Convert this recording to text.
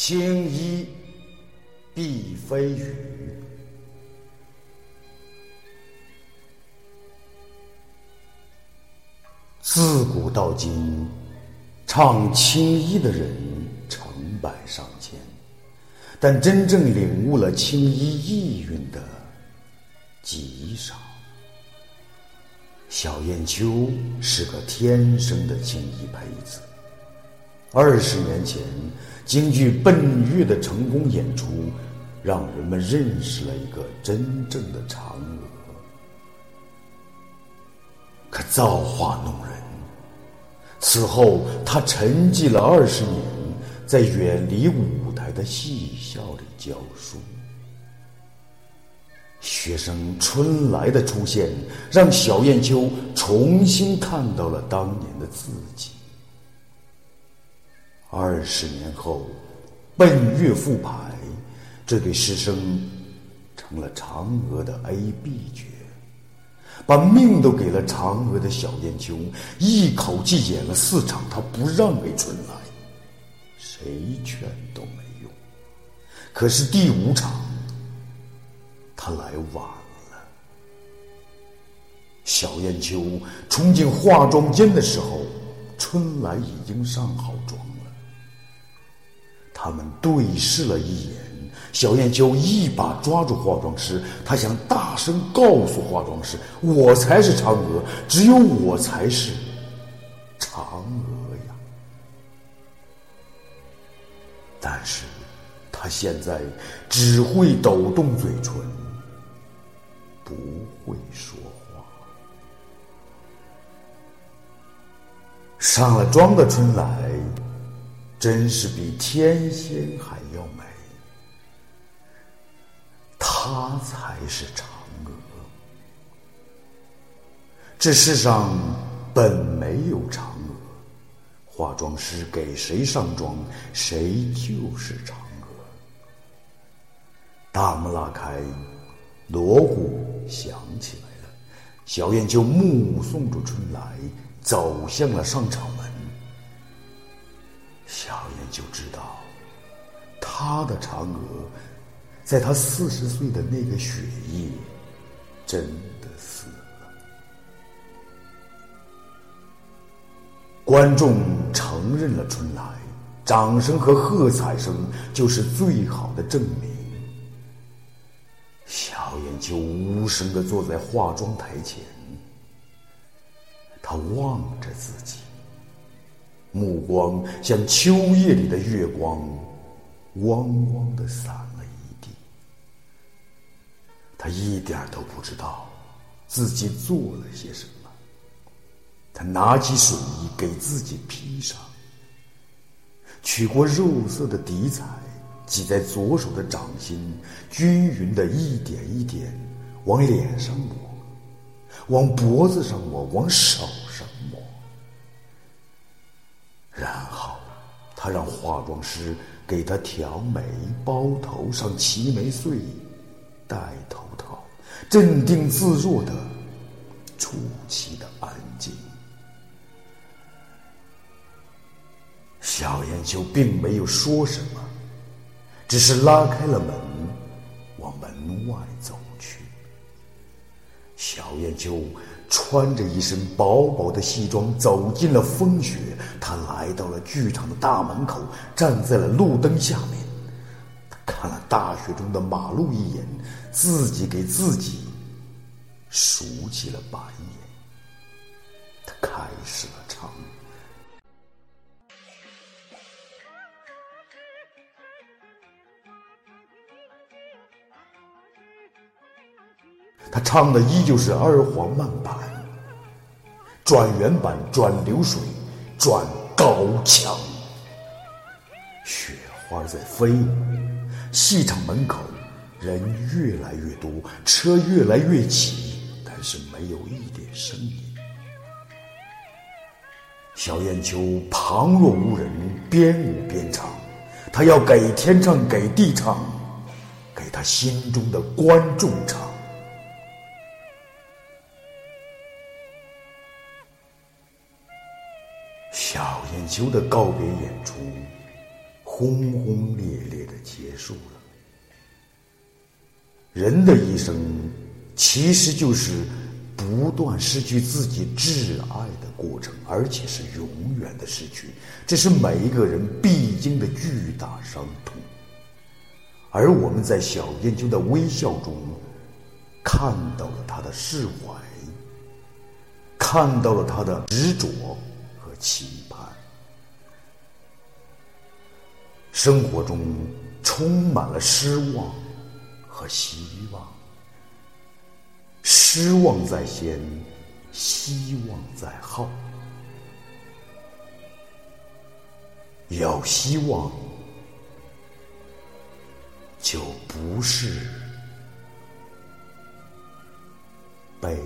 青衣必非雨。自古到今，唱青衣的人成百上千，但真正领悟了青衣意蕴的极少。小燕秋是个天生的青衣胚子。二十年前，京剧《奔月》的成功演出，让人们认识了一个真正的嫦娥。可造化弄人，此后他沉寂了二十年，在远离舞台的戏校里教书。学生春来的出现，让小燕秋重新看到了当年的自己。二十年后，奔月复排，这对师生成了嫦娥的 A、B 角，把命都给了嫦娥的小燕秋，一口气演了四场，他不让给春来，谁劝都没用。可是第五场，他来晚了。小燕秋冲进化妆间的时候，春来已经上好妆。他们对视了一眼，小燕秋一把抓住化妆师，她想大声告诉化妆师：“我才是嫦娥，只有我才是嫦娥呀！”但是，他现在只会抖动嘴唇，不会说话。上了妆的春来。真是比天仙还要美，她才是嫦娥。这世上本没有嫦娥，化妆师给谁上妆，谁就是嫦娥。大门拉开，锣鼓响起来了，小燕就目送着春来走向了上场门。就知道，他的嫦娥，在他四十岁的那个雪夜，真的死了。观众承认了春来，掌声和喝彩声就是最好的证明。小燕就无声的坐在化妆台前，他望着自己。目光像秋夜里的月光，汪汪的洒了一地。他一点都不知道自己做了些什么。他拿起水衣给自己披上，取过肉色的底彩，挤在左手的掌心，均匀的一点一点往脸上抹，往脖子上抹，往手他让化妆师给他挑眉、包头上齐眉穗、戴头套，镇定自若的出奇的安静。小燕秋并没有说什么，只是拉开了门，往门外走去。小燕秋。穿着一身薄薄的西装，走进了风雪。他来到了剧场的大门口，站在了路灯下面。他看了大雪中的马路一眼，自己给自己竖起了白眼。他开始了唱。他唱的依旧是二黄慢板，转原板，转流水，转高腔。雪花在飞，戏场门口人越来越多，车越来越挤，但是没有一点声音。小燕秋旁若无人，边舞边唱，他要给天唱，给地唱，给他心中的观众唱。秋的告别演出，轰轰烈烈的结束了。人的一生，其实就是不断失去自己挚爱的过程，而且是永远的失去。这是每一个人必经的巨大伤痛。而我们在小燕秋的微笑中，看到了他的释怀，看到了他的执着和期盼。生活中充满了失望和希望，失望在先，希望在后。有希望，就不是悲。